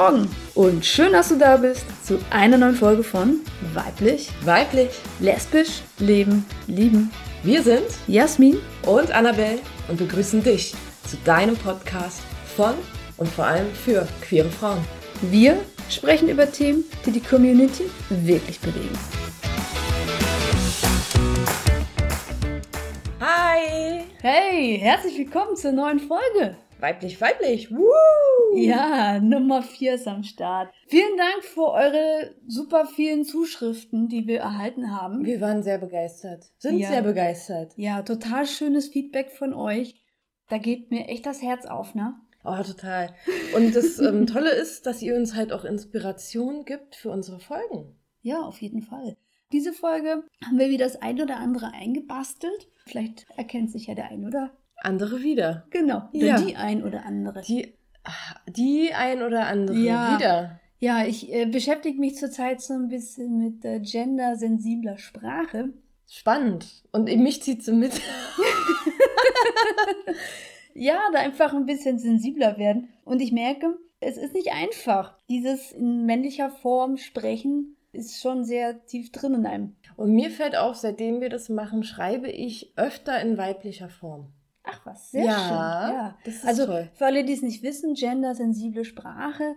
Morgen und schön, dass du da bist zu einer neuen Folge von Weiblich, Weiblich, Lesbisch, Leben, Lieben. wir sind Jasmin, und Annabelle und begrüßen dich zu deinem Podcast von und vor allem für queere Frauen. wir sprechen über Themen, die die Community wirklich bewegen. Hi! Hey, herzlich willkommen zur neuen Folge. Weiblich, weiblich, woo! Ja, Nummer 4 ist am Start. Vielen Dank für eure super vielen Zuschriften, die wir erhalten haben. Wir waren sehr begeistert, sind Ja. sehr begeistert. Ja, total schönes Feedback von euch. Da geht mir echt das Herz auf, ne? Oh, total. Und das ähm, Tolle ist, dass ihr uns halt auch Inspiration gibt für unsere Folgen. Ja, auf jeden Fall. Diese Folge haben wir wieder das ein oder andere eingebastelt. Vielleicht erkennt sich ja der ein oder Andere wieder. genau oder Ja. die ein oder andere. Die, ah, die ein oder andere Ja. wieder. Ja, ich äh, beschäftige mich zurzeit so ein bisschen mit äh, gendersensibler Sprache. Spannend. Und mich zieht sie mit. Ja, da einfach ein bisschen sensibler werden. Und ich merke, es ist nicht einfach. Dieses in männlicher Form sprechen ist schon sehr tief drin in einem. Und mir fällt auf, seitdem wir das machen, schreibe ich öfter in weiblicher Form. Ach was, sehr Ja, schön. Ja, das ist also toll. für alle, die es nicht wissen, gendersensible Sprache.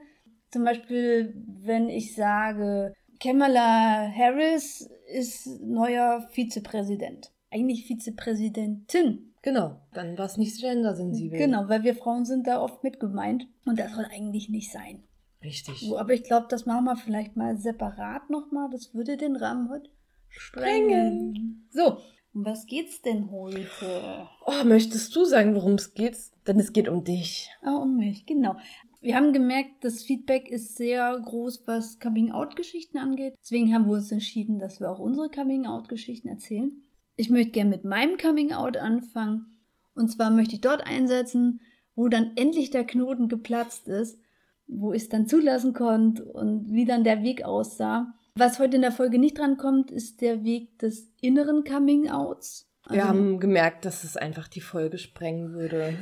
Zum Beispiel, wenn ich sage, Kamala Harris ist neuer Vizepräsident. Eigentlich Vizepräsidentin. Genau, dann war es nicht gendersensibel. Genau, weil wir Frauen sind da oft mit gemeint. Und das soll eigentlich nicht sein. Richtig. Aber ich glaube, das machen wir vielleicht mal separat nochmal. Das würde den Rahmen heute sprengen. So, um was geht's denn heute? Oh, möchtest du sagen, worum es geht? Denn es geht um dich. Ah, um mich, genau. Wir haben gemerkt, das Feedback ist sehr groß, was Coming-out-Geschichten angeht. Deswegen haben wir uns entschieden, dass wir auch unsere Coming-out-Geschichten erzählen. Ich möchte gerne mit meinem Coming-out anfangen. Und zwar möchte ich dort einsetzen, wo dann endlich der Knoten geplatzt ist, wo ich es dann zulassen konnte und wie dann der Weg aussah. Was heute in der Folge nicht drankommt, ist der Weg des inneren Coming-outs. Wir Also- haben gemerkt, dass es einfach die Folge sprengen würde.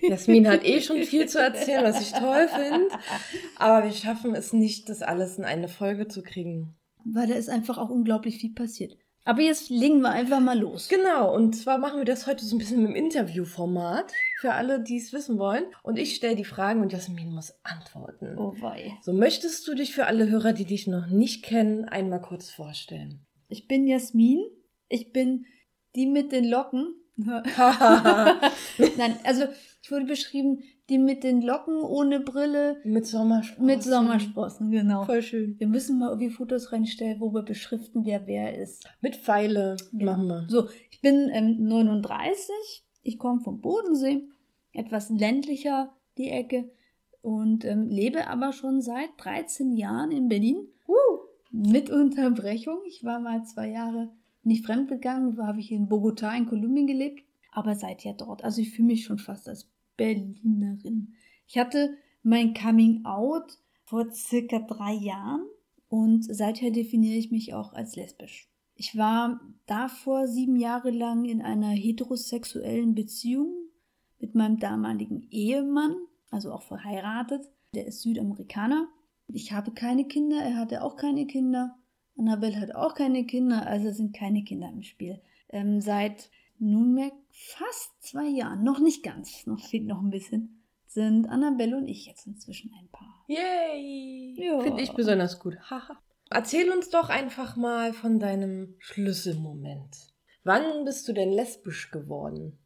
Jasmin hat eh schon viel zu erzählen, was ich toll finde. Aber wir schaffen es nicht, das alles in eine Folge zu kriegen. weil da ist einfach auch unglaublich viel passiert. Aber jetzt legen wir einfach mal los. Genau, und zwar machen wir das heute so ein bisschen im Interviewformat für alle, die es wissen wollen. Und ich stelle die Fragen und Jasmin muss antworten. Oh wei. So möchtest du dich für alle Hörer, die dich noch nicht kennen, einmal kurz vorstellen. Ich bin Jasmin. Ich bin die mit den Locken. Nein, also ich wurde beschrieben, die mit den Locken ohne Brille Mit Sommersprossen. mit Sommersprossen, genau. Voll schön. Wir müssen mal irgendwie Fotos reinstellen, wo wir beschriften, wer wer ist. Mit Pfeile Genau. machen wir. So, ich bin ähm, 39. Ich komme vom Bodensee, etwas ländlicher die Ecke und ähm, lebe aber schon seit 13 Jahren in Berlin. Mit Unterbrechung. Ich war mal zwei Jahre nicht fremdgegangen, da habe ich in Bogotá in Kolumbien gelebt, aber seither dort. Also ich fühle mich schon fast als Berlinerin. Ich hatte mein Coming Out vor circa drei Jahren und seither definiere ich mich auch als lesbisch. Ich war davor sieben Jahre lang in einer heterosexuellen Beziehung mit meinem damaligen Ehemann, also auch verheiratet. Der ist Südamerikaner. Ich habe keine Kinder, er hatte auch keine Kinder. Annabelle hat auch keine Kinder, also sind keine Kinder im Spiel. Ähm, seit nunmehr fast zwei Jahren, noch nicht ganz, noch fehlt noch ein bisschen, sind Annabelle und ich jetzt inzwischen ein Paar. Yay! Ja. Finde ich besonders gut. Haha. Erzähl uns doch einfach mal von deinem Schlüsselmoment. Wann bist du denn lesbisch geworden?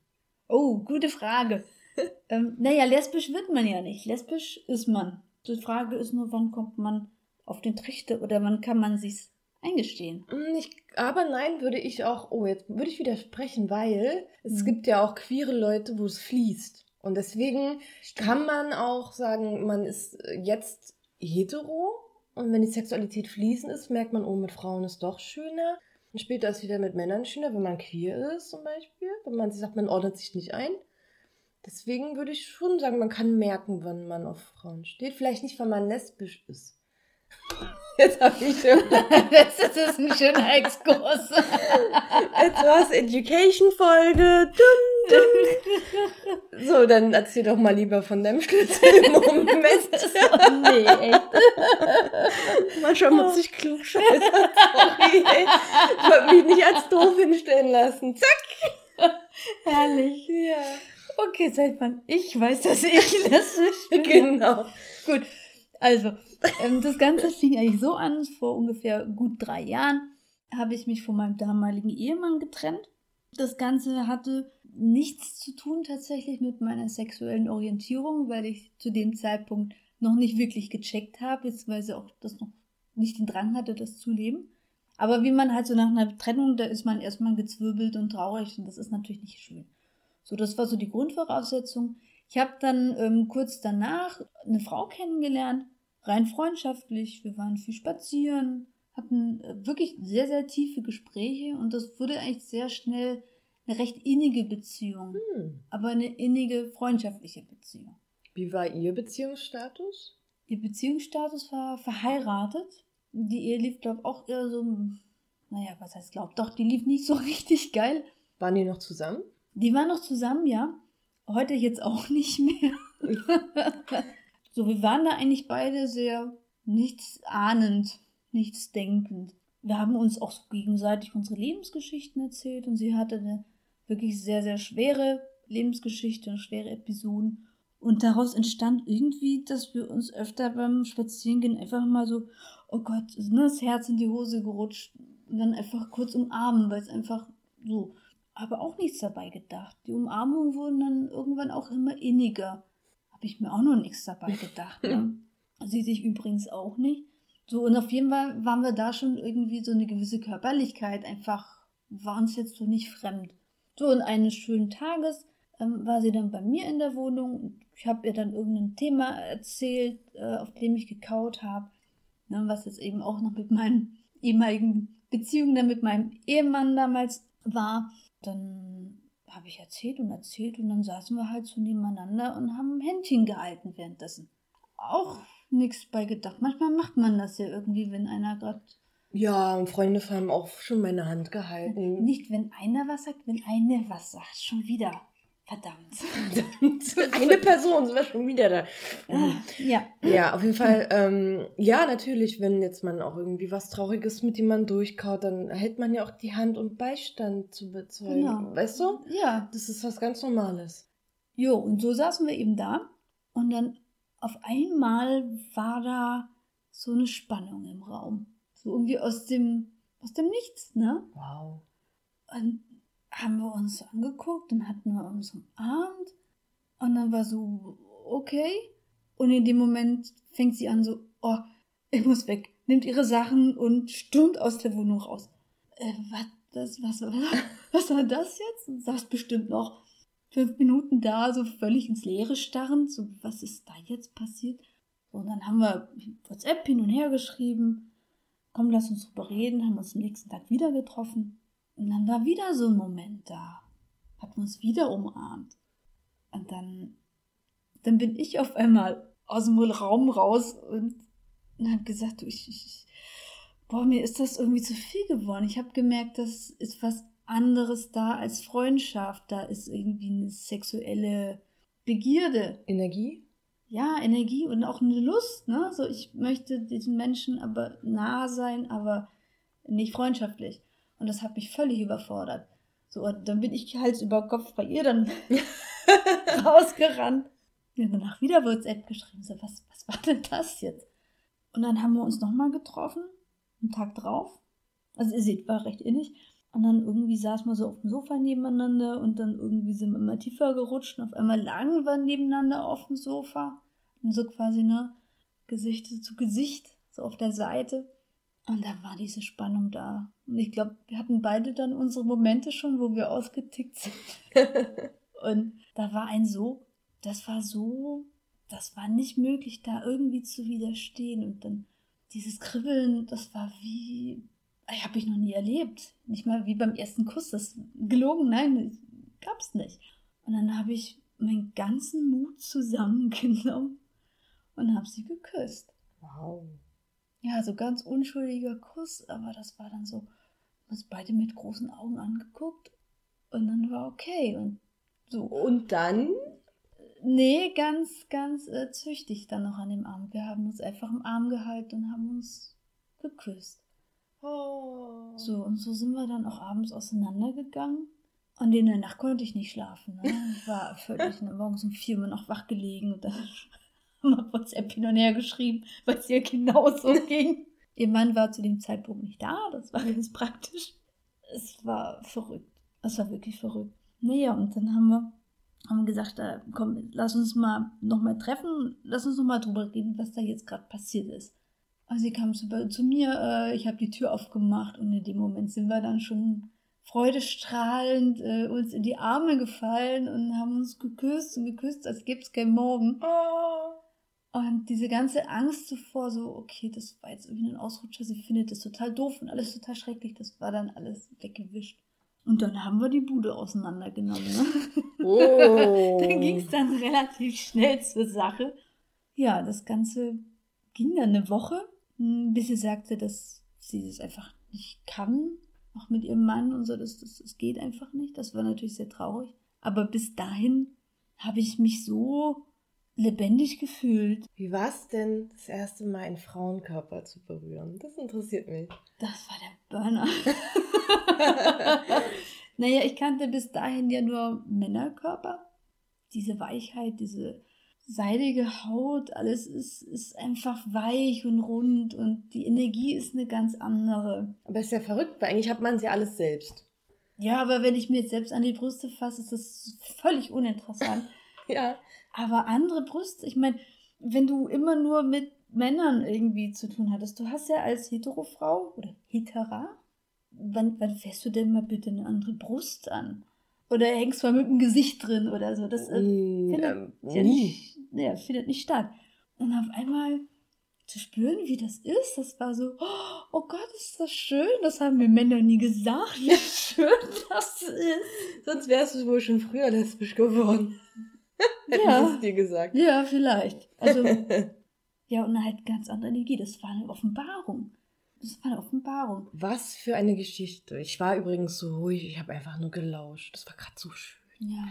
Oh, gute Frage. ähm, naja, lesbisch wird man ja nicht. Lesbisch ist man. Die Frage ist nur, wann kommt man auf den Trichter oder wann kann man sich's eingestehen? Hm, Ich, aber nein, würde ich auch, oh, jetzt würde ich widersprechen, weil es Mhm. gibt ja auch queere Leute, wo es fließt. Und deswegen kann man auch sagen, man ist äh, jetzt hetero und wenn die Sexualität fließend ist, merkt man, oh, mit Frauen ist doch schöner. Und später ist wieder mit Männern schöner, wenn man queer ist zum Beispiel. Wenn man sagt, man ordnet sich nicht ein. Deswegen würde ich schon sagen, man kann merken, wann man auf Frauen steht. Vielleicht nicht, weil man lesbisch ist. Jetzt habe ich schon. das ist ein schöner Exkurs. Es Education-Folge. So, dann erzähl doch mal lieber von deinem Schlüsselmoment. oh, nee, echt. Manchmal muss ich klug scheißen. Sorry, ey. Ich wollte mich nicht als doof hinstellen lassen. Zack. Herrlich. Ja. Okay, seit wann ich weiß, dass ich das bin. Genau. Gut, also, ähm, das Ganze fing eigentlich so an, vor ungefähr gut drei Jahren habe ich mich von meinem damaligen Ehemann getrennt. Das Ganze hatte nichts zu tun tatsächlich mit meiner sexuellen Orientierung, weil ich zu dem Zeitpunkt noch nicht wirklich gecheckt habe, beziehungsweise auch das noch nicht den Drang hatte, das zu leben. Aber wie man halt so nach einer Trennung, da ist man erstmal gezwirbelt und traurig und das ist natürlich nicht schön. So, das war so die Grundvoraussetzung. Ich habe dann ähm, kurz danach eine Frau kennengelernt, rein freundschaftlich. Wir waren viel spazieren, hatten äh, wirklich sehr, sehr tiefe Gespräche und das wurde eigentlich sehr schnell eine recht innige Beziehung, Hm. aber eine innige freundschaftliche Beziehung. Wie war Ihr Beziehungsstatus? Ihr Beziehungsstatus war verheiratet. Die Ehe lief, glaube ich, auch eher so, naja, was heißt glaub, doch, die lief nicht so richtig geil. Waren die noch zusammen? Die waren noch zusammen, ja. Heute jetzt auch nicht mehr. so, wir waren da eigentlich beide sehr nichts ahnend, nichts denkend. Wir haben uns auch so gegenseitig unsere Lebensgeschichten erzählt und sie hatte eine wirklich sehr, sehr schwere Lebensgeschichte und schwere Episoden. Und daraus entstand irgendwie, dass wir uns öfter beim Spazierengehen einfach mal so, oh Gott, ist ne, das Herz in die Hose gerutscht und dann einfach kurz umarmen, weil es einfach so aber auch nichts dabei gedacht. Die Umarmungen wurden dann irgendwann auch immer inniger. Habe ich mir auch noch nichts dabei gedacht. Ne? Sie sich übrigens auch nicht. So, und auf jeden Fall waren wir da schon irgendwie so eine gewisse Körperlichkeit einfach, war uns jetzt so nicht fremd. So, und eines schönen Tages ähm, war sie dann bei mir in der Wohnung ich habe ihr dann irgendein Thema erzählt, äh, auf dem ich gekaut habe, ne, was jetzt eben auch noch mit meinen ehemaligen Beziehungen dann mit meinem Ehemann damals war dann habe ich erzählt und erzählt und dann saßen wir halt so nebeneinander und haben Händchen gehalten währenddessen. Auch nichts bei gedacht. Manchmal macht man das ja irgendwie, wenn einer gerade. Ja, und Freunde haben auch schon meine Hand gehalten. Nicht, wenn einer was sagt, wenn eine was sagt. Schon wieder. Verdammt. Eine Person sind wir schon wieder da. Ah, ja. Ja, auf jeden Fall, ähm, ja, natürlich, wenn jetzt man auch irgendwie was Trauriges mit jemandem durchkaut, dann hält man ja auch die Hand, um Beistand zu bezeugen. Genau. Weißt du? Ja. Das ist was ganz Normales. Jo, und so saßen wir eben da und dann auf einmal war da so eine Spannung im Raum. So irgendwie aus dem, aus dem Nichts, ne? Wow. Und haben wir uns angeguckt und hatten wir uns umarmt. Und dann war so, okay. Und in dem Moment fängt sie an so, oh, ich muss weg. Nimmt ihre Sachen und stürmt aus der Wohnung raus. Äh, was, das, was, was war das jetzt? Und saß bestimmt noch fünf Minuten da, so völlig ins Leere starrend. So, was ist da jetzt passiert? Und dann haben wir WhatsApp hin und her geschrieben. Komm, lass uns drüber reden. Haben uns am nächsten Tag wieder getroffen. Und dann war wieder so ein Moment da. Hat uns wieder umarmt. Und dann, dann bin ich auf einmal aus dem Raum raus und, und habe gesagt, du, ich, ich, boah, mir ist das irgendwie zu viel geworden. Ich habe gemerkt, das ist was anderes da als Freundschaft. Da ist irgendwie eine sexuelle Begierde. Energie? Ja, Energie und auch eine Lust, ne? So, ich möchte diesen Menschen aber nah sein, aber nicht freundschaftlich. Und das hat mich völlig überfordert. So, und dann bin ich Hals über Kopf bei ihr dann rausgerannt. Haben danach wieder WhatsApp geschrieben. So, was, was war denn das jetzt? Und dann haben wir uns nochmal getroffen, einen Tag drauf. Also ihr seht, war recht innig. Und dann irgendwie saßen wir so auf dem Sofa nebeneinander und dann irgendwie sind wir immer tiefer gerutscht und auf einmal lagen wir nebeneinander auf dem Sofa. Und so quasi, ne, Gesicht zu Gesicht, so auf der Seite. Und da war diese Spannung da. Und ich glaube, wir hatten beide dann unsere Momente schon, wo wir ausgetickt sind. und da war ein so, das war so, das war nicht möglich, da irgendwie zu widerstehen. Und dann dieses Kribbeln, das war wie, habe ich noch nie erlebt. Nicht mal wie beim ersten Kuss. Das gelogen, nein, gab's nicht. Und dann habe ich meinen ganzen Mut zusammengenommen und habe sie geküsst. Wow. Ja, so ganz unschuldiger Kuss, aber das war dann so, uns beide mit großen Augen angeguckt und dann war okay und so. Und dann? Nee, ganz, ganz äh, züchtig dann noch an dem Arm. Wir haben uns einfach im Arm gehalten und haben uns geküsst. Oh. So, und so sind wir dann auch abends auseinandergegangen. Und in der Nacht konnte ich nicht schlafen. Ne? Ich war völlig ne, morgens um vier Uhr noch wach gelegen und dann haben wir WhatsApp hin und her geschrieben, weil es ihr genauso ging. Ihr Mann war zu dem Zeitpunkt nicht da, das war ganz praktisch. Es war verrückt. Es war wirklich verrückt. Naja, und dann haben wir, haben gesagt, äh, komm, lass uns mal nochmal treffen, lass uns nochmal drüber reden, was da jetzt gerade passiert ist. Also sie kam zu, zu mir, äh, ich habe die Tür aufgemacht und in dem Moment sind wir dann schon freudestrahlend äh, uns in die Arme gefallen und haben uns geküsst und geküsst, als gäbe es kein Morgen. Oh. Und diese ganze Angst zuvor, so, okay, das war jetzt irgendwie ein Ausrutscher, sie findet das total doof und alles total schrecklich, das war dann alles weggewischt. Und dann haben wir die Bude auseinandergenommen. Ne? Oh. dann ging es dann relativ schnell zur Sache. Ja, das Ganze ging dann eine Woche, hm, bis sie sagte, dass sie das einfach nicht kann. Auch mit ihrem Mann und so, das, das, das geht einfach nicht. Das war natürlich sehr traurig. Aber bis dahin habe ich mich so lebendig gefühlt. Wie war es denn, das erste Mal einen Frauenkörper zu berühren? Das interessiert mich. Das war der Burner. naja, ich kannte bis dahin ja nur Männerkörper. Diese Weichheit, diese seidige Haut, alles ist, ist einfach weich und rund und die Energie ist eine ganz andere. Aber ist ja verrückt, weil eigentlich hat man es ja alles selbst. Ja, aber wenn ich mir jetzt selbst an die Brüste fasse, ist das völlig uninteressant. ja. Aber andere Brüste, ich meine, wenn du immer nur mit Männern irgendwie zu tun hattest, du hast ja als Heterofrau oder Hetera, wann, wann fährst du denn mal bitte eine andere Brust an? Oder hängst du mal mit dem Gesicht drin oder so? Das äh, mm, findet, ähm, ja nicht, ja, findet nicht statt. Und auf einmal zu spüren, wie das ist, das war so, oh Gott, ist das schön, das haben mir Männer nie gesagt, wie schön das ist. Sonst wärst du wohl schon früher lesbisch geworden. Hätten ja. es dir gesagt. Ja, vielleicht. Also, ja, und halt ganz andere Energie. Das war eine Offenbarung. Das war eine Offenbarung. Was für eine Geschichte. Ich war übrigens so ruhig, ich habe einfach nur gelauscht. Das war gerade so schön. Ja.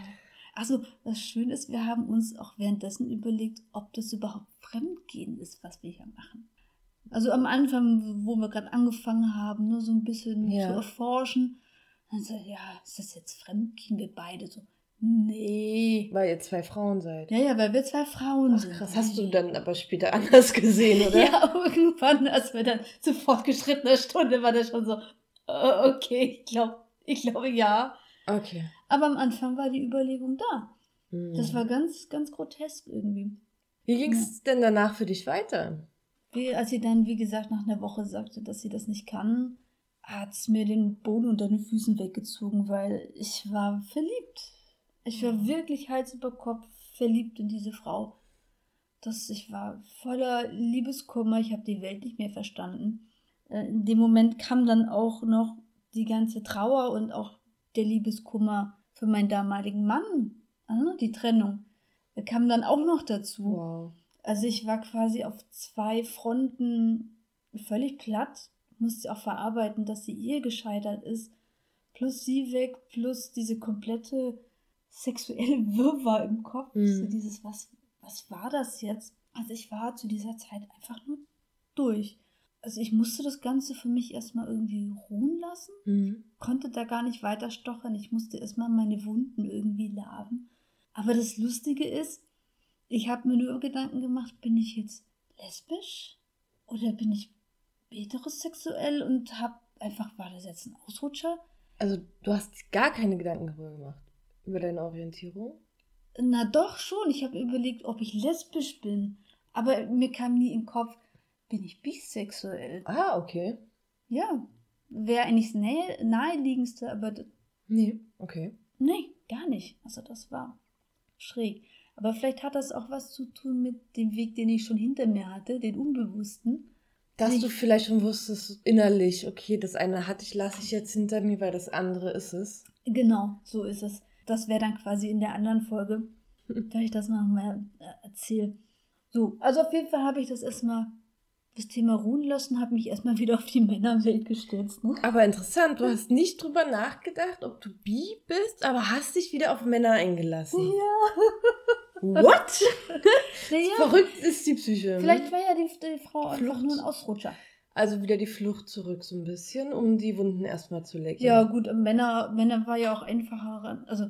Also, das Schöne ist, wir haben uns auch währenddessen überlegt, ob das überhaupt Fremdgehen ist, was wir hier machen. Also am Anfang, wo wir gerade angefangen haben, nur so ein bisschen ja. zu erforschen, dann so, ja, ist das jetzt Fremdgehen? Wir beide so, Nee. Weil ihr zwei Frauen seid. Ja, ja, weil wir zwei Frauen Ach, sind. Krass, hast du dann aber später anders gesehen, oder? ja, irgendwann, als wir dann zu fortgeschrittener Stunde war das schon so, uh, okay, ich glaube, ich glaube ja. Okay. Aber am Anfang war die Überlegung da. Hm. Das war ganz, ganz grotesk irgendwie. Wie ging es ja. denn danach für dich weiter? Wie, als sie dann, wie gesagt, nach einer Woche sagte, dass sie das nicht kann, hat es mir den Boden unter den Füßen weggezogen, weil ich war verliebt ich war wirklich Hals über Kopf verliebt in diese Frau. Das, ich war voller Liebeskummer, ich habe die Welt nicht mehr verstanden. Äh, in dem Moment kam dann auch noch die ganze Trauer und auch der Liebeskummer für meinen damaligen Mann, ah, die Trennung, kam dann auch noch dazu. Wow. Also ich war quasi auf zwei Fronten völlig platt, musste auch verarbeiten, dass die Ehe gescheitert ist, plus sie weg, plus diese komplette sexuelle Wirrwarr im Kopf. Mhm. So dieses, was, was war das jetzt? Also ich war zu dieser Zeit einfach nur durch. Also ich musste das Ganze für mich erstmal irgendwie ruhen lassen, mhm. konnte da gar nicht weiter stochern. Ich musste erstmal meine Wunden irgendwie laben. Aber das Lustige ist, ich habe mir nur Gedanken gemacht, bin ich jetzt lesbisch oder bin ich heterosexuell und habe einfach, war das jetzt ein Ausrutscher? Also du hast gar keine Gedanken darüber gemacht. Über deine Orientierung? Na doch schon. Ich habe überlegt, ob ich lesbisch bin. Aber mir kam nie in den Kopf, bin ich bisexuell. Ah, okay. Ja. Wäre eigentlich das nahe, naheliegendste, aber. Nee, okay. Nee, gar nicht. Also das war schräg. Aber vielleicht hat das auch was zu tun mit dem Weg, den ich schon hinter mir hatte, den Unbewussten. Dass ich, du vielleicht schon wusstest innerlich, okay, das eine hatte ich, lasse ich jetzt hinter mir, weil das andere ist es. Genau, so ist es das wäre dann quasi in der anderen Folge, da ich das nochmal äh, erzähle. So, also auf jeden Fall habe ich das erstmal das Thema ruhen lassen, habe mich erstmal wieder auf die Männerwelt gestürzt. Ne? Aber interessant, du hast nicht drüber nachgedacht, ob du bi bist, aber hast dich wieder auf Männer eingelassen. Ja. What? Naja, Verrückt ist die Psyche. ne? vielleicht war ja die, die Frau einfach Flucht. nur ein Ausrutscher. Also wieder die Flucht zurück so ein bisschen, um die Wunden erstmal zu lecken. Ja, gut, Männer, Männer war ja auch einfacher also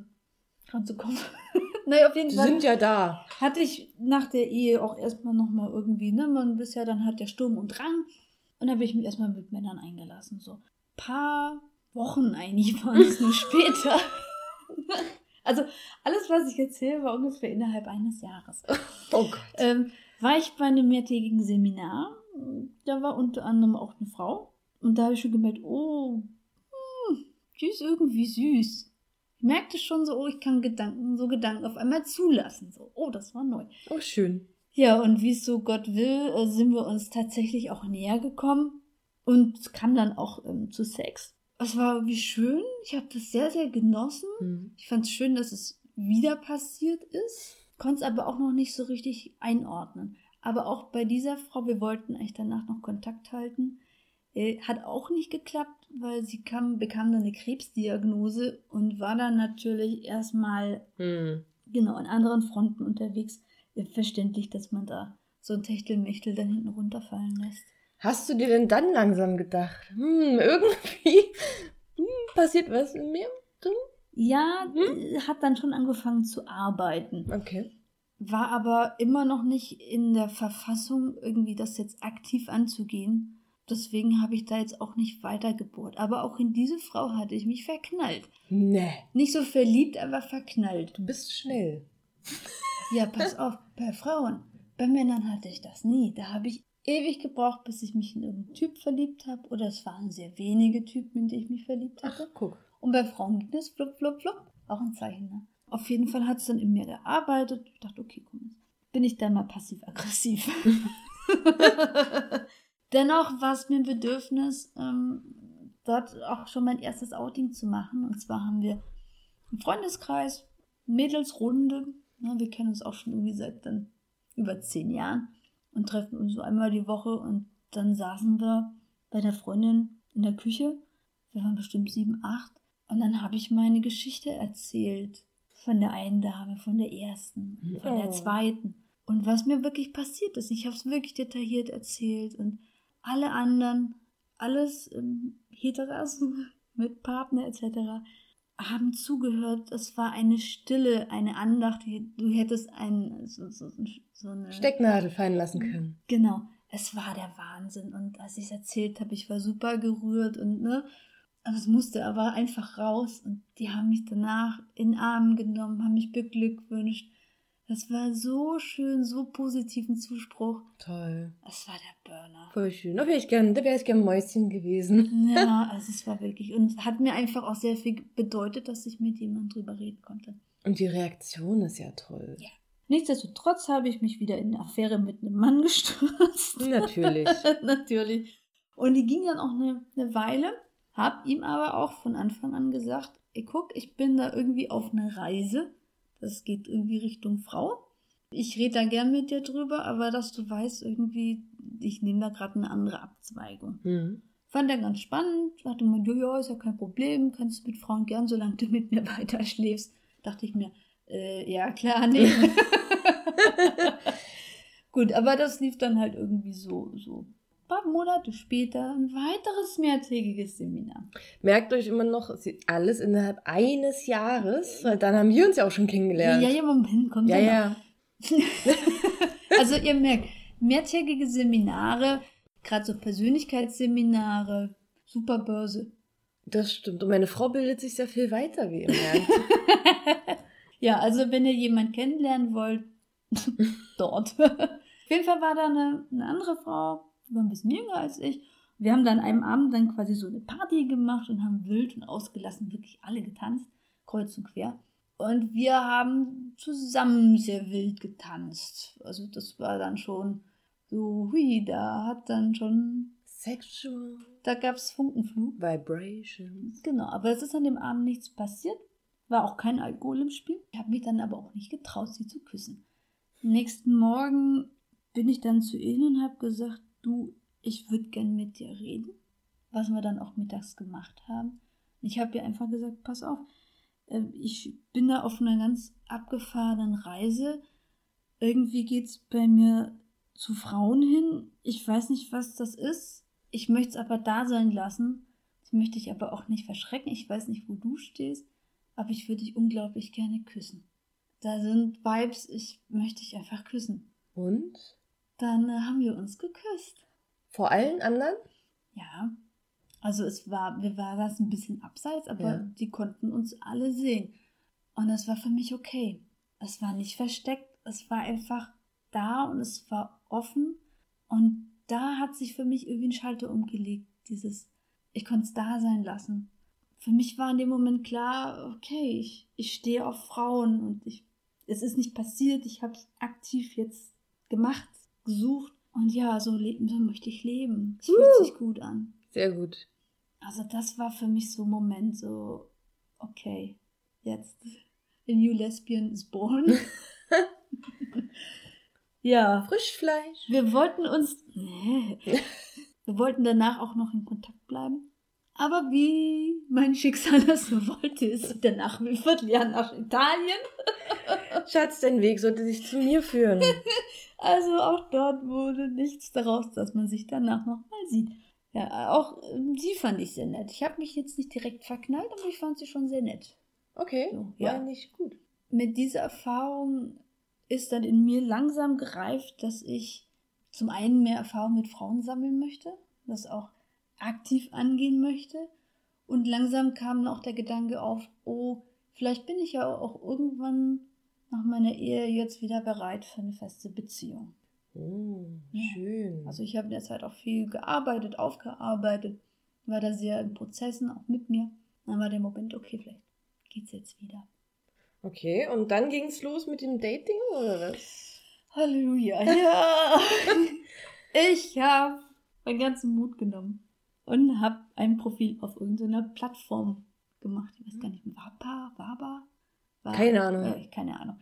ranzukommen. naja, auf jeden Die Fall. sind ja da. hatte ich nach der Ehe auch erstmal nochmal irgendwie, ne, man bist ja dann hat der Sturm und Drang. Und da habe ich mich erstmal mit Männern eingelassen. So paar Wochen eigentlich waren es nur später. also alles, was ich erzähle, war ungefähr innerhalb eines Jahres. Oh Gott. Ähm, war ich bei einem mehrtägigen Seminar. Da war unter anderem auch eine Frau. Und da habe ich schon gemerkt, oh, hm, die ist irgendwie süß. Ich merkte schon so, oh, ich kann Gedanken, so Gedanken auf einmal zulassen. So, oh, das war neu. Oh, schön. Ja, und wie es so Gott will, äh, sind wir uns tatsächlich auch näher gekommen. Und kam dann auch ähm, zu Sex. Es war irgendwie schön. Ich habe das sehr, sehr genossen. Hm. Ich fand es schön, dass es wieder passiert ist, konnte es aber auch noch nicht so richtig einordnen. Aber auch bei dieser Frau, wir wollten eigentlich danach noch Kontakt halten, äh, hat auch nicht geklappt, weil sie kam, bekam dann eine Krebsdiagnose und war dann natürlich erstmal Hm. genau an anderen Fronten unterwegs. Verständlich, dass man da so ein Techtelmechtel dann hinten runterfallen lässt. Hast du dir denn dann langsam gedacht, hm, irgendwie hm, passiert was in mir? Ja, Hm? äh, hat dann schon angefangen zu arbeiten. Okay. war aber immer noch nicht in der Verfassung, irgendwie das jetzt aktiv anzugehen. Deswegen habe ich da jetzt auch nicht weitergebohrt. Aber auch in diese Frau hatte ich mich verknallt. Nee, Nicht so verliebt, aber verknallt. du bist schnell. Ja, pass auf, bei Frauen. Bei Männern hatte ich das nie. Da habe ich ewig gebraucht, bis ich mich in irgendeinen Typ verliebt habe. Oder es waren sehr wenige Typen, in die ich mich verliebt Ach, hatte. guck. Und bei Frauen ging das flupp, flupp, flupp. Auch ein Zeichen, ne? Auf jeden Fall hat es dann in mir gearbeitet. Ich dachte, okay, komm, bin ich da mal passiv-aggressiv. Dennoch war es mir ein Bedürfnis, ähm, dort auch schon mein erstes Outing zu machen. Und zwar haben wir einen Freundeskreis, Mädelsrunde. Ja, wir kennen uns auch schon irgendwie seit dann über zehn Jahren und treffen uns so einmal die Woche. Und dann saßen wir bei der Freundin in der Küche. Wir waren bestimmt sieben, acht. Und dann habe ich meine Geschichte erzählt. Von der einen Dame, von der ersten, von der Oh. zweiten. Und was mir wirklich passiert ist. Ich habe es wirklich detailliert erzählt. Und alle anderen, alles ähm, Heteras mit Partner etc., haben zugehört. Es war eine Stille, eine Andacht. Du hättest ein, so, so, so eine Stecknadel fallen lassen können. Genau, es war der Wahnsinn. Und als ich es erzählt habe, ich war super gerührt und ne, aber es musste aber einfach raus. Und die haben mich danach in den Arm genommen, haben mich beglückwünscht. Das war so schön, so positiven Zuspruch. Toll. Es war der Burner. Voll schön. Da wäre ich gern, da wäre ich gern Mäuschen gewesen. Ja, also es war wirklich. Und hat mir einfach auch sehr viel bedeutet, dass ich mit jemandem drüber reden konnte. Und die Reaktion ist ja toll. Ja. Nichtsdestotrotz habe ich mich wieder in eine Affäre mit einem Mann gestürzt. Natürlich. Natürlich. Und die ging dann auch eine, eine Weile. Hab ihm aber auch von Anfang an gesagt, ey, guck, ich bin da irgendwie auf einer Reise. Das geht irgendwie Richtung Frau. Ich rede da gern mit dir drüber, aber dass du weißt, irgendwie, ich nehme da gerade eine andere Abzweigung. Hm. Fand er ganz spannend, sagte mir, ja, ja, ist ja kein Problem, kannst mit Frauen gern, solange du mit mir weiter schläfst. Dachte ich mir, äh, ja, klar, nee. Gut, aber das lief dann halt irgendwie so, so. Ein paar Monate später ein weiteres mehrtägiges Seminar. Merkt euch immer noch, alles innerhalb eines Jahres, weil dann haben wir uns ja auch schon kennengelernt. Ja, ja, Moment, kommt ja. ja, ja. Also ihr merkt, mehrtägige Seminare, gerade so Persönlichkeitsseminare, super Börse. Das stimmt. Und meine Frau bildet sich sehr viel weiter, wie ihr merkt. Ja, also wenn ihr jemanden kennenlernen wollt, dort. Auf jeden Fall war da eine, eine andere Frau, die war ein bisschen jünger als ich. Wir haben dann an einem Abend dann quasi so eine Party gemacht und haben wild und ausgelassen wirklich alle getanzt, kreuz und quer. Und wir haben zusammen sehr wild getanzt. Also das war dann schon so, hui, da hat dann schon, Sexual da gab es Funkenflug. Vibrations. Genau, aber es ist an dem Abend nichts passiert. War auch kein Alkohol im Spiel. Ich habe mich dann aber auch nicht getraut, sie zu küssen. Nächsten Morgen bin ich dann zu ihnen und habe gesagt, du, ich würde gern mit dir reden, was wir dann auch mittags gemacht haben. Ich habe ihr einfach gesagt, pass auf, äh, ich bin da auf einer ganz abgefahrenen Reise. Irgendwie geht es bei mir zu Frauen hin. Ich weiß nicht, was das ist. Ich möchte es aber da sein lassen. Ich möchte dich aber auch nicht verschrecken. Ich weiß nicht, wo du stehst, aber ich würde dich unglaublich gerne küssen. Da sind Vibes, ich möchte dich einfach küssen. Und? Dann äh, haben wir uns geküsst. Vor allen anderen? Ja. Also es war, wir waren das ein bisschen abseits, aber ja. die konnten uns alle sehen. Und es war für mich okay. Es war nicht versteckt, es war einfach da und es war offen. Und da hat sich für mich irgendwie ein Schalter umgelegt. Dieses, ich konnte es da sein lassen. Für mich war in dem Moment klar, okay, ich, ich stehe auf Frauen und ich, es ist nicht passiert, ich habe es aktiv jetzt gemacht, gesucht. Und ja, so, so möchte ich leben. Es fühlt uh, sich gut an. Sehr gut. Also das war für mich so ein Moment, so, okay, jetzt, a new lesbian is born. Ja. Frischfleisch. Wir wollten uns. Nee. Wir wollten danach auch noch in Kontakt bleiben. Aber wie mein Schicksal das so wollte, ist danach ein Vierteljahr nach Italien. Schatz, dein Weg sollte sich zu mir führen. Also auch dort wurde nichts daraus, dass man sich danach nochmal sieht. Ja, auch ähm, sie fand ich sehr nett. Ich habe mich jetzt nicht direkt verknallt, aber ich fand sie schon sehr nett. Okay, so, ja. nicht gut. Mit dieser Erfahrung ist dann in mir langsam gereift, dass ich zum einen mehr Erfahrung mit Frauen sammeln möchte, das auch aktiv angehen möchte. Und langsam kam auch der Gedanke auf, oh, vielleicht bin ich ja auch irgendwann nach meiner Ehe jetzt wieder bereit für eine feste Beziehung. Oh, schön. Also ich habe in der Zeit auch viel gearbeitet, aufgearbeitet, war da sehr in Prozessen, auch mit mir. Dann war der Moment, okay, vielleicht geht's jetzt wieder. Okay, und dann ging es los mit dem Dating oder was? Halleluja, ja. ich habe meinen ganzen Mut genommen und habe ein Profil auf irgendeiner Plattform gemacht. Ich weiß gar nicht, Wapa, Waba? War, keine Ahnung. Äh, keine Ahnung.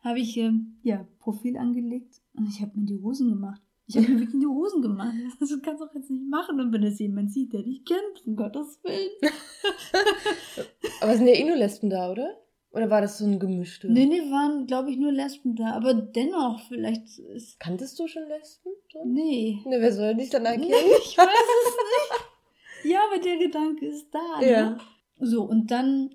Habe ich äh, ja Profil angelegt und ich habe mir die Hosen gemacht. Ich habe mir wirklich die Hosen gemacht. Das kannst du auch jetzt nicht machen. Und wenn es jemand sieht, der dich kennt, um Gottes Willen. Aber sind ja eh nur Lesben da, oder? Oder war das so ein gemischte? Nee, nee, waren, glaube ich, nur Lesben da. Aber dennoch, vielleicht ist. Kanntest du schon Lesben? So? Nee. Ne, wer soll dich dann erkennen? Nee, ich weiß es nicht. Ja, aber der Gedanke ist da. Ne? Ja. So, und dann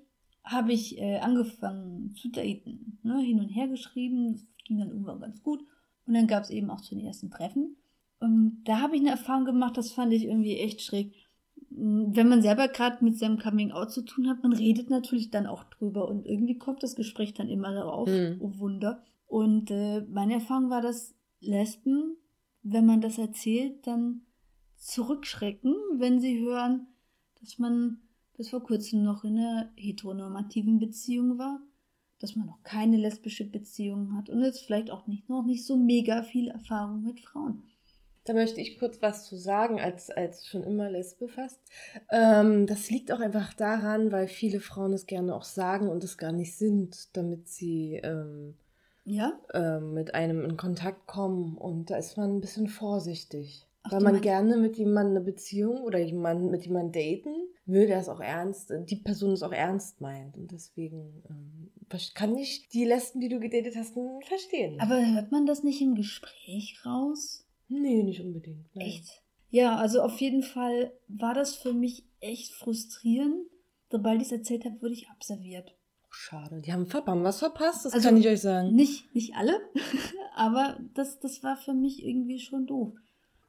habe ich äh, angefangen zu daten. Ne? Hin und her geschrieben. Das ging dann irgendwann ganz gut. Und dann gab es eben auch zu den ersten Treffen. Und da habe ich eine Erfahrung gemacht, das fand ich irgendwie echt schräg wenn man selber gerade mit seinem Coming Out zu tun hat, man redet natürlich dann auch drüber und irgendwie kommt das Gespräch dann immer darauf. Mhm. Oh Wunder. Und äh, meine Erfahrung war, dass Lesben, wenn man das erzählt, dann zurückschrecken, wenn sie hören, dass man bis vor kurzem noch in einer heteronormativen Beziehung war, dass man noch keine lesbische Beziehung hat und jetzt vielleicht auch nicht noch nicht so mega viel Erfahrung mit Frauen. Da möchte ich kurz was zu sagen, als, als schon immer Lesbe fast. Ähm, das liegt auch einfach daran, weil viele Frauen es gerne auch sagen und es gar nicht sind, damit sie ähm, ja? ähm, mit einem in Kontakt kommen. Und da ist man ein bisschen vorsichtig. Ach, weil man gerne mit jemandem eine Beziehung oder jemanden mit jemandem daten will, der es auch ernst, die Person es auch ernst meint. Und deswegen ähm, kann ich die Lesben, die du gedatet hast, verstehen. Aber hört man das nicht im Gespräch raus? Nee, nicht unbedingt. Nein. Echt? Ja, also auf jeden Fall war das für mich echt frustrierend. Sobald ich es erzählt habe, wurde ich abserviert. Schade, die haben verdammt was verpasst, das also kann ich euch sagen. Nicht, nicht alle, aber das, das war für mich irgendwie schon doof.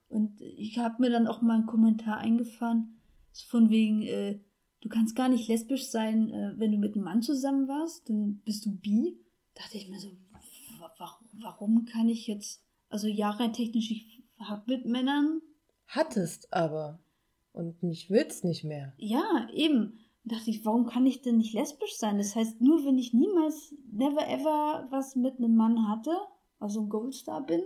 Und ich habe mir dann auch mal einen Kommentar eingefahren, von wegen, äh, du kannst gar nicht lesbisch sein, äh, wenn du mit einem Mann zusammen warst, dann bist du bi. Da dachte ich mir so, warum kann ich jetzt also ja, rein technisch, ich hab mit Männern. Hattest aber. Und nicht willst nicht mehr. Ja, eben. Da dachte ich, warum kann ich denn nicht lesbisch sein? Das heißt, nur wenn ich niemals, never ever was mit einem Mann hatte, also ein Goldstar bin,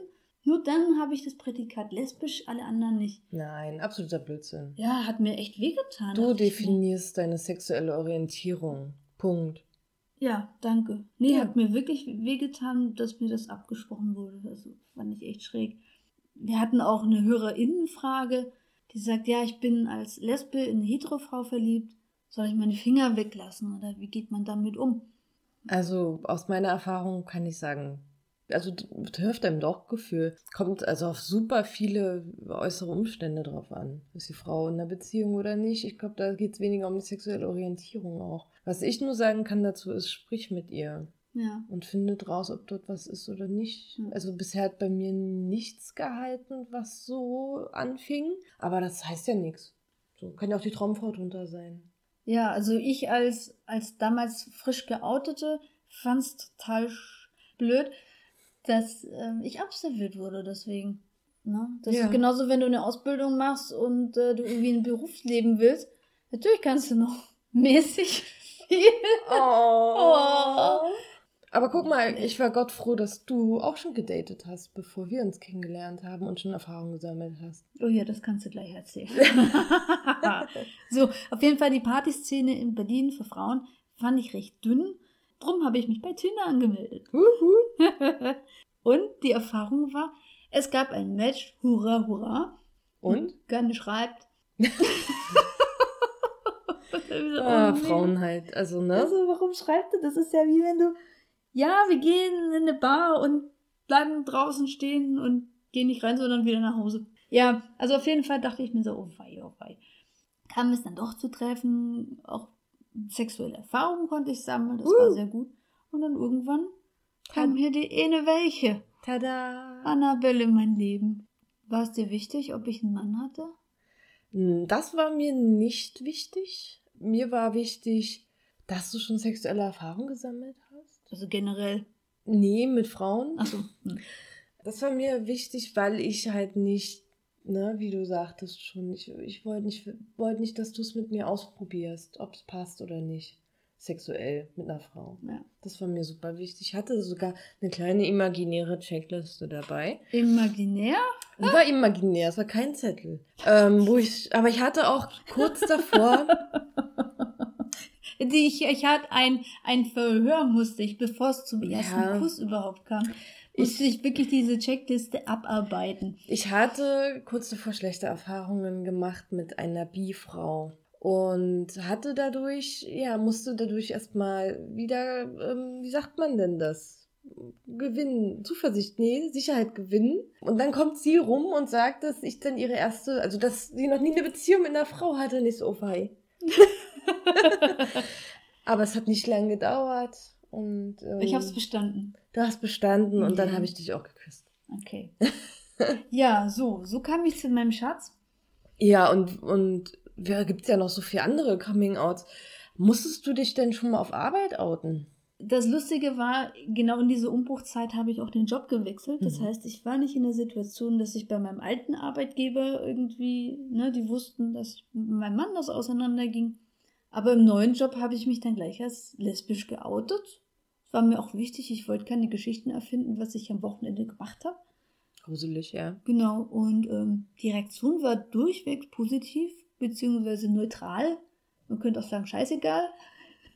nur dann habe ich das Prädikat lesbisch, alle anderen nicht. Nein, absoluter Blödsinn. Ja, hat mir echt wehgetan. Du definierst deine sexuelle Orientierung. Punkt. Ja, danke. Nee, ja. hat mir wirklich wehgetan, dass mir das abgesprochen wurde. Also fand ich echt schräg. wir hatten auch eine Hörerinnenfrage, die sagt, ja, ich bin als Lesbe in eine Heterofrau verliebt. Soll ich meine Finger weglassen oder wie geht man damit um? Also aus meiner Erfahrung kann ich sagen, also hilft einem doch Gefühl. Kommt also auf super viele äußere Umstände drauf an. Ist die Frau in einer Beziehung oder nicht? Ich glaube, da geht es weniger um die sexuelle Orientierung auch. Was ich nur sagen kann dazu ist, sprich mit ihr. Ja. Und findet raus, ob dort was ist oder nicht. Also bisher hat bei mir nichts gehalten, was so anfing. Aber das heißt ja nichts. So kann ja auch die Traumfrau drunter sein. Ja, also ich als, als damals frisch geoutete fand es total blöd, dass äh, ich observiert wurde deswegen. Ne? Das ja. ist genauso, wenn du eine Ausbildung machst und äh, du irgendwie ein Berufsleben willst. Natürlich kannst du noch mäßig viel. Oh. oh. Aber guck mal, ich war Gott froh, dass du auch schon gedatet hast, bevor wir uns kennengelernt haben und schon Erfahrungen gesammelt hast. Oh ja, das kannst du gleich erzählen. so, auf jeden Fall die Partyszene in Berlin für Frauen fand ich recht dünn. Drum habe ich mich bei Tinder angemeldet. und die Erfahrung war, es gab ein Match, hurra, hurra. Und? Gerne schreibt. ah, Frauen halt, also ne? Also warum schreibt er? Das ist ja wie wenn du ja, wir gehen in eine Bar und bleiben draußen stehen und gehen nicht rein, sondern wieder nach Hause. Ja, also auf jeden Fall dachte ich mir so, oh wei, oh wei. Kam es dann doch zu treffen, auch sexuelle Erfahrungen konnte ich sammeln, das uh. war sehr gut. Und dann irgendwann kam hier die eine welche. Tada! Annabelle in mein Leben. War es dir wichtig, ob ich einen Mann hatte? Hm, das war mir nicht wichtig. Mir war wichtig, dass du schon sexuelle Erfahrungen gesammelt also generell? Nee, mit Frauen. Achso. Hm. Das war mir wichtig, weil ich halt nicht, ne, wie du sagtest schon, ich, ich wollte nicht, wollt nicht, dass du es mit mir ausprobierst, ob es passt oder nicht. Sexuell mit einer Frau. Ja. Das war mir super wichtig. Ich hatte sogar eine kleine imaginäre Checkliste dabei. Imaginär? Die war imaginär, es war kein Zettel. Ähm, wo ich, aber ich hatte auch kurz davor ich, ich hatte ein, ein Verhör musste ich, bevor es zum ersten ja. Kuss überhaupt kam. Ich, ich wirklich diese Checkliste abarbeiten. Ich hatte kurz davor schlechte Erfahrungen gemacht mit einer Bi-Frau und hatte dadurch, ja, musste dadurch erstmal wieder, ähm, wie sagt man denn das? Gewinnen, Zuversicht, nee, Sicherheit gewinnen. Und dann kommt sie rum und sagt, dass ich dann ihre erste, also dass sie noch nie eine Beziehung mit einer Frau hatte, nicht so, oh wei. Aber es hat nicht lange gedauert. Und, ähm, ich habe es bestanden. Du hast bestanden okay. und dann habe ich dich auch geküsst. Okay. ja, so, so kam ich zu meinem Schatz. Ja, und, und ja, gibt es ja noch so viele andere Coming-Outs. Musstest du dich denn schon mal auf Arbeit outen? Das Lustige war, genau in dieser Umbruchzeit habe ich auch den Job gewechselt. Das mhm. heißt, ich war nicht in der Situation, dass ich bei meinem alten Arbeitgeber irgendwie, ne, die wussten, dass mein Mann das auseinanderging. Aber im neuen Job habe ich mich dann gleich als lesbisch geoutet. War mir auch wichtig. Ich wollte keine Geschichten erfinden, was ich am Wochenende gemacht habe. Gruselig, ja. Genau. Und ähm, die Reaktion war durchweg positiv, beziehungsweise neutral. Man könnte auch sagen, scheißegal.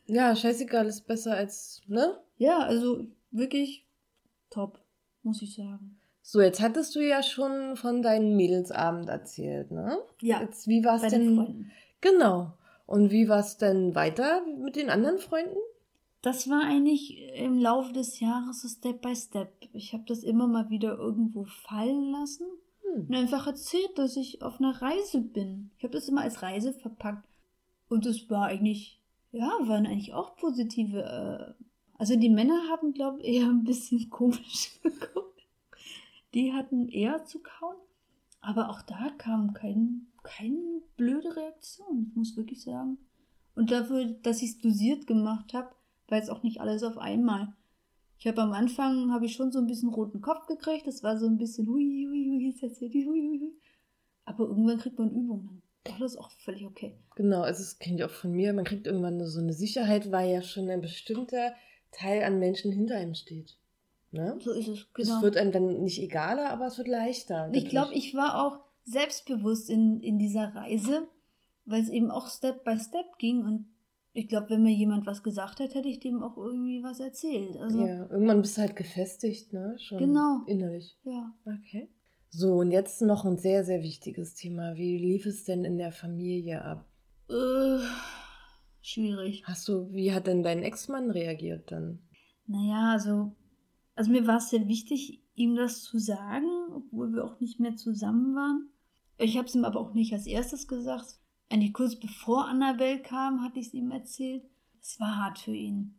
Ja, scheißegal ist besser als, ne? Ja, also wirklich top, muss ich sagen. So, jetzt hattest du ja schon von deinem Mädelsabend erzählt, ne? Ja. Jetzt, wie war es denn? Freunden. Genau. Und wie war es denn weiter mit den anderen Freunden? Das war eigentlich im Laufe des Jahres so Step by Step. Ich habe das immer mal wieder irgendwo fallen lassen hm. und einfach erzählt, dass ich auf einer Reise bin. Ich habe das immer als Reise verpackt. Und es war eigentlich, ja, waren eigentlich auch positive. Äh, also die Männer haben, glaube ich, eher ein bisschen komisch geguckt. Die hatten eher zu kauen. Aber auch da kam kein keine blöde Reaktion, ich muss wirklich sagen. Und dafür, dass ich es dosiert gemacht habe, war jetzt auch nicht alles auf einmal. Ich habe am Anfang, habe ich schon so ein bisschen roten Kopf gekriegt, das war so ein bisschen hui, hui, hui, jetzt erzählt die, hui, hui, hui. Aber irgendwann kriegt man Übungen. Dann das auch völlig okay. Genau, also das kenne ich auch von mir. Man kriegt irgendwann so eine Sicherheit, weil ja schon ein bestimmter Teil an Menschen hinter einem steht. Ne? So ist es, genau. Es wird einem dann nicht egaler, aber es wird leichter. Ich glaube, ich war auch selbstbewusst in, in dieser Reise, weil es eben auch Step by Step ging und ich glaube, wenn mir jemand was gesagt hat, hätte ich dem auch irgendwie was erzählt. Also, ja, irgendwann bist du halt gefestigt, ne? Schon genau. Innerlich. Ja. Okay. So, und jetzt noch ein sehr, sehr wichtiges Thema. Wie lief es denn in der Familie ab? Äh, schwierig. Hast du, wie hat denn dein Ex-Mann reagiert dann? Naja, also, also mir war es sehr wichtig, ihm das zu sagen, obwohl wir auch nicht mehr zusammen waren. Ich habe es ihm aber auch nicht als erstes gesagt. Eigentlich kurz bevor Annabelle kam, hatte ich es ihm erzählt. Es war hart für ihn.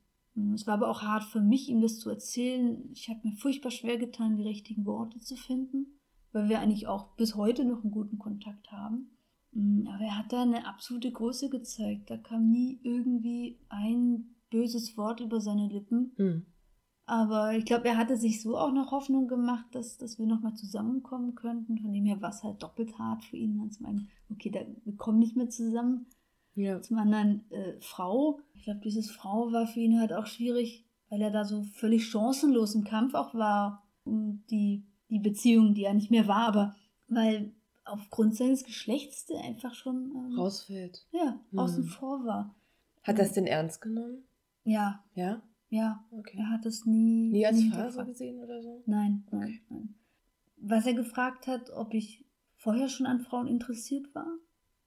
Es war aber auch hart für mich, ihm das zu erzählen. Ich habe mir furchtbar schwer getan, die richtigen Worte zu finden, weil wir eigentlich auch bis heute noch einen guten Kontakt haben. Aber er hat da eine absolute Größe gezeigt. Da kam nie irgendwie ein böses Wort über seine Lippen. Hm. Aber ich glaube, er hatte sich so auch noch Hoffnung gemacht, dass, dass wir nochmal zusammenkommen könnten. Von dem her war es halt doppelt hart für ihn. Zum einen, okay, da, wir kommen nicht mehr zusammen. Ja. Zum anderen äh, Frau. Ich glaube, dieses Frau war für ihn halt auch schwierig, weil er da so völlig chancenlos im Kampf auch war um die, die Beziehung, die ja nicht mehr war, aber weil aufgrund seines Geschlechts der einfach schon ähm, Rausfällt. ja, Hm. außen vor war. Hat er es denn ernst genommen? Ja, Ja? Ja. Okay. Er hat es nie. Nie als nie Phase gesehen oder so? Nein, nein, Okay. nein. Was er gefragt hat, ob ich vorher schon an Frauen interessiert war,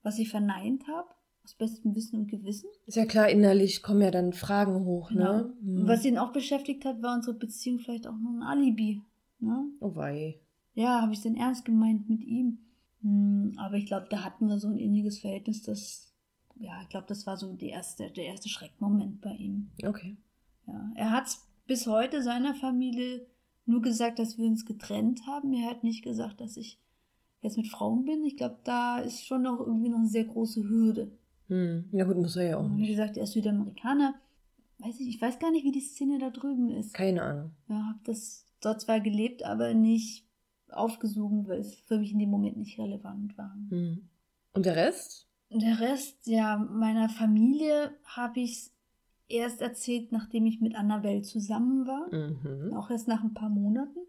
was ich verneint habe, aus bestem Wissen und Gewissen. Ist ja klar, innerlich kommen ja dann Fragen hoch, ne? Und Hm. Was ihn auch beschäftigt hat, war unsere Beziehung vielleicht auch noch ein Alibi. Ne? Oh wei. Ja, habe ich denn ernst gemeint mit ihm? Hm, aber ich glaube, da hatten wir so ein inniges Verhältnis, das, ja, ich glaube, das war so die erste, der erste Schreckmoment bei ihm. Okay. Ja, er hat bis heute seiner Familie nur gesagt, dass wir uns getrennt haben. Er hat nicht gesagt, dass ich jetzt mit Frauen bin. Ich glaube, da ist schon noch irgendwie noch eine sehr große Hürde. Hm. Ja gut, muss er ja auch Und wie nicht. gesagt, er ist Südamerikaner. Weiß ich, ich weiß gar nicht, wie die Szene da drüben ist. Keine Ahnung. Ja, habe das dort zwar gelebt, aber nicht aufgesogen, weil es für mich in dem Moment nicht relevant war. Hm. Und der Rest? Der Rest, ja, meiner Familie habe ich erst erzählt, nachdem ich mit Annabelle zusammen war. Mhm. Auch erst nach ein paar Monaten.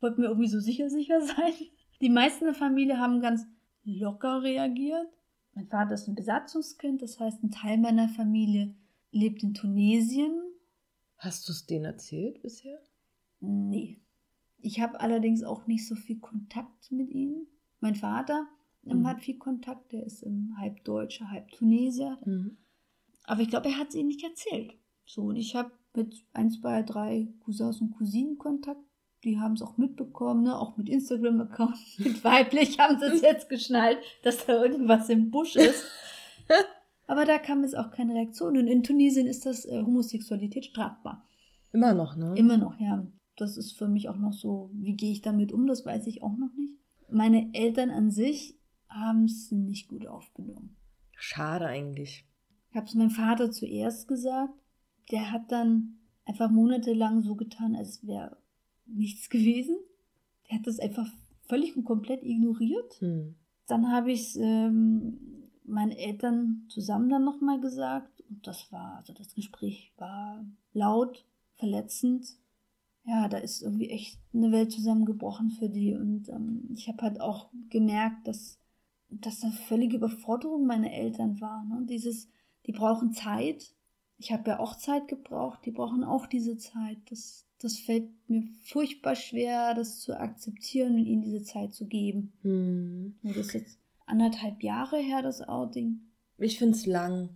Wollten wir irgendwie so sicher, sicher sein. Die meisten der Familie haben ganz locker reagiert. Mein Vater ist ein Besatzungskind, das heißt, ein Teil meiner Familie lebt in Tunesien. Hast du es denen erzählt bisher? Nee. Ich habe allerdings auch nicht so viel Kontakt mit ihnen. Mein Vater ähm, Mhm. hat viel Kontakt, der ist halb Deutscher, halb Tunesier. Mhm. Aber ich glaube, er hat es ihnen nicht erzählt. So, und ich habe mit ein, zwei, drei Cousins und Cousinen Kontakt. Die haben es auch mitbekommen, ne? auch mit Instagram-Account, mit weiblich haben sie es jetzt geschnallt, dass da irgendwas im Busch ist. Aber da kam jetzt auch keine Reaktion. Und in Tunesien ist das äh, Homosexualität strafbar. Immer noch, ne? Immer noch, ja. Das ist für mich auch noch so, wie gehe ich damit um, das weiß ich auch noch nicht. Meine Eltern an sich haben es nicht gut aufgenommen. Schade eigentlich. Ich habe es meinem Vater zuerst gesagt. Der hat dann einfach monatelang so getan, als wäre nichts gewesen. Der hat das einfach völlig und komplett ignoriert. Hm. Dann habe ich es ähm, meinen Eltern zusammen dann nochmal gesagt. Und das war, also das Gespräch war laut, verletzend. Ja, da ist irgendwie echt eine Welt zusammengebrochen für die. Und ähm, ich habe halt auch gemerkt, dass das eine völlige Überforderung meiner Eltern war. Ne? Dieses, die brauchen Zeit. Ich habe ja auch Zeit gebraucht. Die brauchen auch diese Zeit. Das, das fällt mir furchtbar schwer, das zu akzeptieren und ihnen diese Zeit zu geben. Hm. Das ist jetzt anderthalb Jahre her, das Outing. Ich find's lang.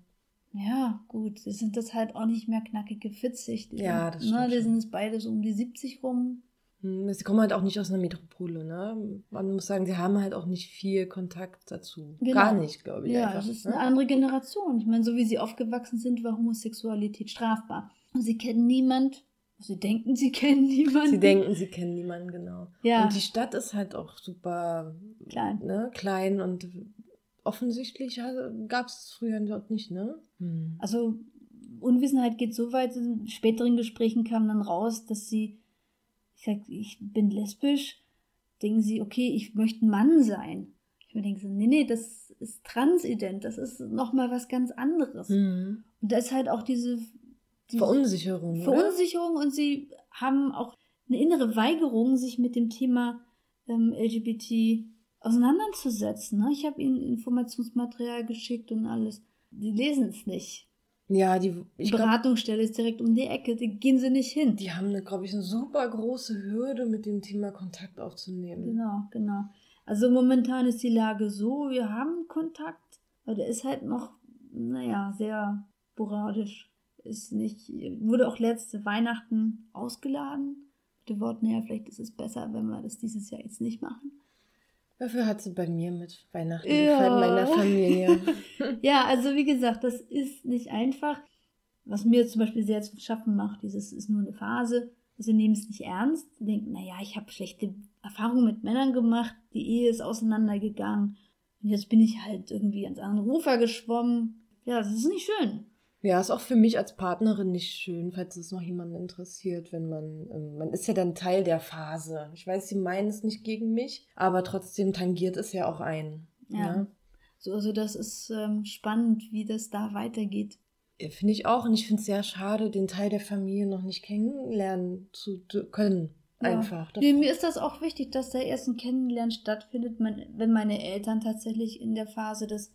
Ja, gut, sie sind das halt auch nicht mehr knackige 40. Die Ja, sind, das stimmt ne, Die schon. sind jetzt beide so um die 70 rum. Hm, Sie kommen halt auch nicht aus einer Metropole, ne? Man muss sagen, sie haben halt auch nicht viel Kontakt dazu. Genau. Gar nicht, glaube ich. Ja, einfach, das ist ne? eine andere Generation. Ich meine, so wie sie aufgewachsen sind, war Homosexualität strafbar. Und sie kennen niemand. Sie denken, sie kennen niemanden. Sie denken, sie kennen niemanden, genau. Ja. Und die Stadt ist halt auch super Klein. Ne, klein und offensichtlich gab es früher dort nicht, ne? Hm. Also Unwissenheit geht so weit, in späteren Gesprächen kam dann raus, dass sie, ich sag, ich bin lesbisch, denken sie, okay, ich möchte ein Mann sein. Ich mir denke so, nee, nee, das ist transident, das ist nochmal was ganz anderes. Hm. Und da ist halt auch diese, diese Verunsicherung. oder? Verunsicherung und sie haben auch eine innere Weigerung, sich mit dem Thema ähm, LGBT auseinanderzusetzen. Ne? Ich habe ihnen Informationsmaterial geschickt und alles. Die lesen es nicht. Ja, die Beratungsstelle ist direkt um die Ecke, die gehen sie nicht hin. Die haben, glaube ich, eine super große Hürde, mit dem Thema Kontakt aufzunehmen. Genau, genau. Also momentan ist die Lage so, wir haben Kontakt, aber der ist halt noch, naja, sehr sporadisch. Ist nicht, wurde auch letzte Weihnachten ausgeladen. Mit dem Wort, naja, vielleicht ist es besser, wenn wir das dieses Jahr jetzt nicht machen. Dafür hat sie bei mir mit Weihnachten Ja. gefeiert, meiner Familie. Ja, also wie gesagt, das ist nicht einfach. Was mir zum Beispiel sehr zu schaffen macht, dieses ist nur eine Phase. Also sie nehmen es nicht ernst. Sie denken, naja, ich habe schlechte Erfahrungen mit Männern gemacht, die Ehe ist auseinandergegangen. Und jetzt bin ich halt irgendwie ans andere Ufer geschwommen. Ja, das ist nicht schön. Ja, ist auch für mich als Partnerin nicht schön, falls es noch jemanden interessiert, wenn man, ähm, man ist ja dann Teil der Phase. Ich weiß, sie meinen es nicht gegen mich, aber trotzdem tangiert es ja auch ein. Ja. ne? So, also das ist ähm, spannend, wie das da weitergeht. Ja, Finde ich auch. Und ich finde es sehr schade, den Teil der Familie noch nicht kennenlernen zu können. Ja. Einfach. Nee, mir ist das auch wichtig, dass da erst ein Kennenlernen stattfindet, man, wenn meine Eltern tatsächlich in der Phase des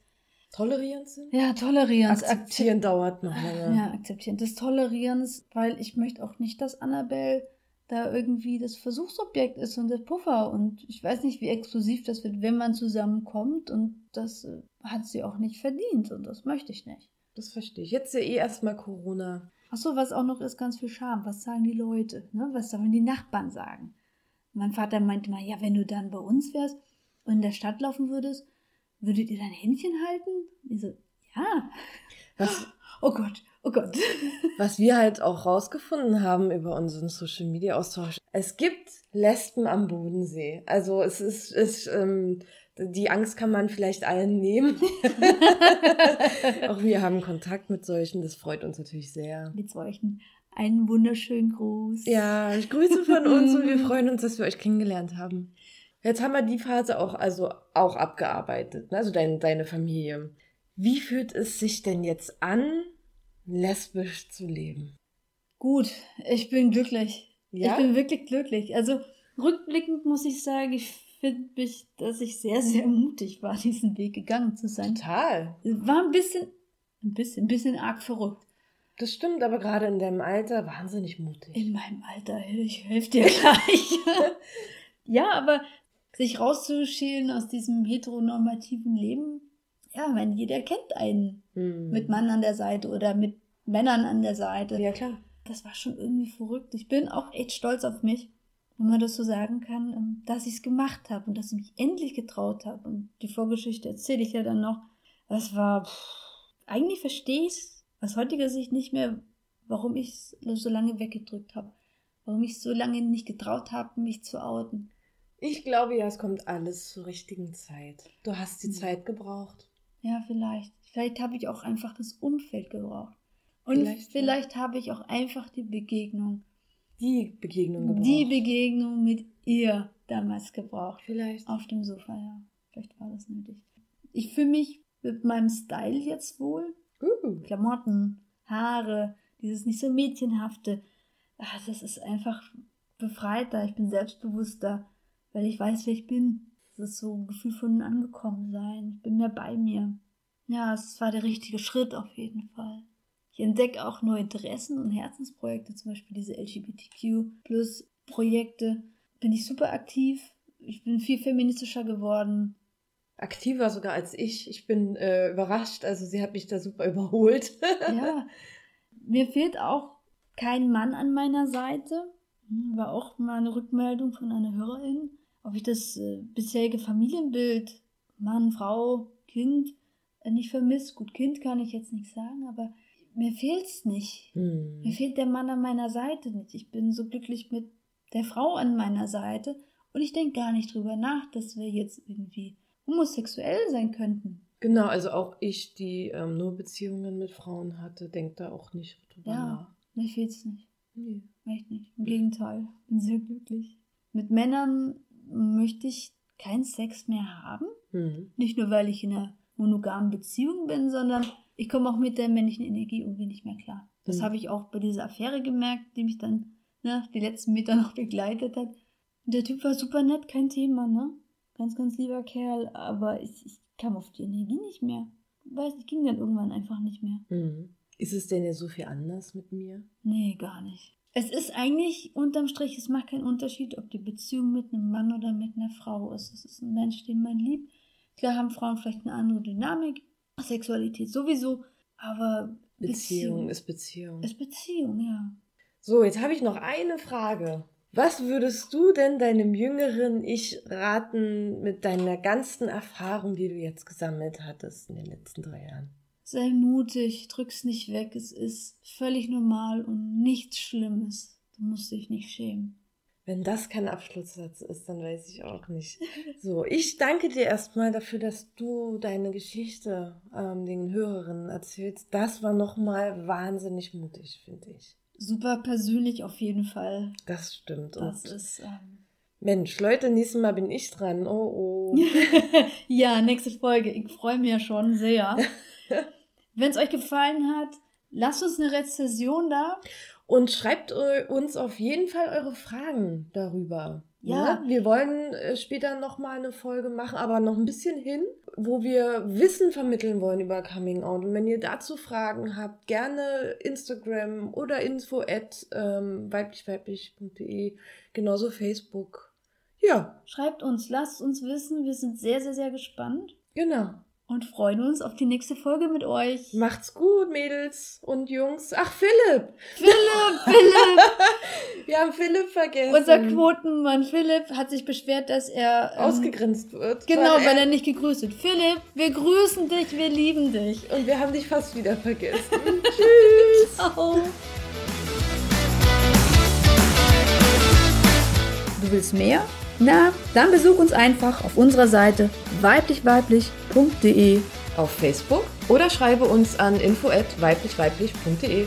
Tolerierend sind? ja, Tolerierens Akzeptieren dauert noch länger. Ja, akzeptieren. Des Tolerierens, weil ich möchte auch nicht, dass Annabelle da irgendwie das Versuchsobjekt ist und der Puffer. Und ich weiß nicht, wie exklusiv das wird, wenn man zusammenkommt. Und das äh, hat sie auch nicht verdient. Und das möchte ich nicht. Das verstehe ich. Jetzt ja eh erstmal Corona. Ach so, was auch noch ist, ganz viel Scham. Was sagen die Leute? Ne? Was sollen die Nachbarn sagen? Mein Vater meinte mal, ja, wenn du dann bei uns wärst und in der Stadt laufen würdest, würdet ihr dein Händchen halten? Ich so, ja. Was, Oh Gott, oh Gott. was wir halt auch rausgefunden haben über unseren Social Media Austausch. Es gibt Lesben am Bodensee. Also es ist, es, ähm, die Angst kann man vielleicht allen nehmen. auch wir haben Kontakt mit solchen. Das freut uns natürlich sehr. Mit solchen einen wunderschönen Gruß. Ja, ich grüße von uns und wir freuen uns, dass wir euch kennengelernt haben. Jetzt haben wir die Phase auch, also auch abgearbeitet, ne? also dein, deine Familie. Wie fühlt es sich denn jetzt an, lesbisch zu leben? Gut, ich bin glücklich. Ja? Ich bin wirklich glücklich. Also rückblickend muss ich sagen, ich finde mich, dass ich sehr, sehr mutig war, diesen Weg gegangen zu sein. Total. War ein bisschen, ein bisschen, ein bisschen arg verrückt. Das stimmt, aber gerade in deinem Alter wahnsinnig mutig. In meinem Alter, ich helfe dir gleich. ja, aber sich rauszuschälen aus diesem heteronormativen Leben, ja, wenn jeder kennt einen Hm. mit Mann an der Seite oder mit Männern an der Seite. Ja, klar. das war schon irgendwie verrückt. Ich bin auch echt stolz auf mich, wenn man das so sagen kann, ähm, dass ich es gemacht habe und dass ich mich endlich getraut habe. Und die Vorgeschichte erzähle ich ja dann noch. Das war, pff, eigentlich verstehe ich aus heutiger Sicht nicht mehr, warum ich es so lange weggedrückt habe. Warum ich so lange nicht getraut habe, mich zu outen. Ich glaube ja, es kommt alles zur richtigen Zeit. Du hast die Hm. Zeit gebraucht. Ja, vielleicht. Vielleicht habe ich auch einfach das Umfeld gebraucht. Und Vielleicht, vielleicht, ja. habe ich auch einfach die Begegnung Die Begegnung gebraucht. die Begegnung mit ihr damals gebraucht. Vielleicht. Auf dem Sofa, ja. Vielleicht war das nötig. Ich fühle mich mit meinem Style jetzt wohl. Uh. Klamotten, Haare, dieses nicht so mädchenhafte. Ah, das ist einfach befreiter. Ich bin selbstbewusster, weil ich weiß, wer ich bin. Das ist so ein Gefühl von angekommen sein. Ich bin mehr bei mir. Ja, es war der richtige Schritt auf jeden Fall. Ich entdecke auch neue Interessen und Herzensprojekte, zum Beispiel diese LGBTQ-Plus-Projekte. Bin ich super aktiv. Ich bin viel feministischer geworden. Aktiver sogar als ich. Ich bin äh, überrascht. Also sie hat mich da super überholt. Ja, mir fehlt auch kein Mann an meiner Seite. War auch mal eine Rückmeldung von einer Hörerin, ob ich das äh, bisherige Familienbild, Mann, Frau, Kind, äh, nicht vermisse. Gut, Kind kann ich jetzt nicht sagen, aber mir fehlt's nicht. Hm. Mir fehlt der Mann an meiner Seite nicht. Ich bin so glücklich mit der Frau an meiner Seite und ich denke gar nicht drüber nach, dass wir jetzt irgendwie homosexuell sein könnten. Genau, also auch ich, die ähm, nur Beziehungen mit Frauen hatte, denkt da auch nicht drüber Ja. nach. Mir fehlt's nicht. Nee. Echt nicht. Im Gegenteil. Bin sehr glücklich. Mit Männern möchte ich keinen Sex mehr haben. Hm. Nicht nur, weil ich in einer monogamen Beziehung bin, sondern ich komme auch mit der männlichen Energie irgendwie nicht mehr klar. Das Mhm. habe ich auch bei dieser Affäre gemerkt, die mich dann ne, die letzten Meter noch begleitet hat. Der Typ war super nett, kein Thema, ne? Ganz, ganz lieber Kerl, aber ich, ich kam auf die Energie nicht mehr. Weiß nicht, ging dann irgendwann einfach nicht mehr. Hm. Ist es denn ja so viel anders mit mir? Nee, gar nicht. Es ist eigentlich unterm Strich, es macht keinen Unterschied, ob die Beziehung mit einem Mann oder mit einer Frau ist. Es ist ein Mensch, den man liebt. Klar haben Frauen vielleicht eine andere Dynamik, Sexualität sowieso, aber Beziehung, Beziehung ist Beziehung. Ist Beziehung, ja. So, jetzt habe ich noch eine Frage. Was würdest du denn deinem jüngeren Ich raten mit deiner ganzen Erfahrung, die du jetzt gesammelt hattest in den letzten drei Jahren? Sei mutig, drück's nicht weg. Es ist völlig normal und nichts Schlimmes. Du musst dich nicht schämen. Wenn das kein Abschlusssatz ist, dann weiß ich auch nicht. So, ich danke dir erstmal dafür, dass du deine Geschichte ähm, den Hörerinnen erzählst. Das war nochmal wahnsinnig mutig, finde ich super persönlich auf jeden Fall. Das stimmt. Das Und ist. Ähm, Mensch, Leute, nächstes Mal bin ich dran. Oh, oh. ja, nächste Folge. Ich freue mich ja schon sehr. Wenn es euch gefallen hat, lasst uns eine Rezession da. Und schreibt uns auf jeden Fall eure Fragen darüber. Ja. Ne? Wir wollen äh, später nochmal eine Folge machen, aber noch ein bisschen hin, wo wir Wissen vermitteln wollen über Coming Out. Und wenn ihr dazu Fragen habt, gerne Instagram oder info at ähm, weiblichweiblich.de, genauso Facebook. Ja. Schreibt uns, lasst uns wissen. Wir sind sehr, sehr, sehr gespannt. Genau und freuen uns auf die nächste Folge mit euch. Macht's gut, Mädels und Jungs. Ach, Philipp! Philipp, Philipp! Wir haben Philipp vergessen. Unser Quotenmann Philipp hat sich beschwert, dass er ähm, ausgegrinst wird. Genau, weil er, weil er, nicht gegrüßt wird. Philipp, wir grüßen dich, wir lieben dich. Und wir haben dich fast wieder vergessen. Tschüss! Ciao! Du willst mehr? Na, dann besuch uns einfach auf unserer Seite weiblichweiblich.de auf Facebook oder schreibe uns an info@weiblichweiblich.de.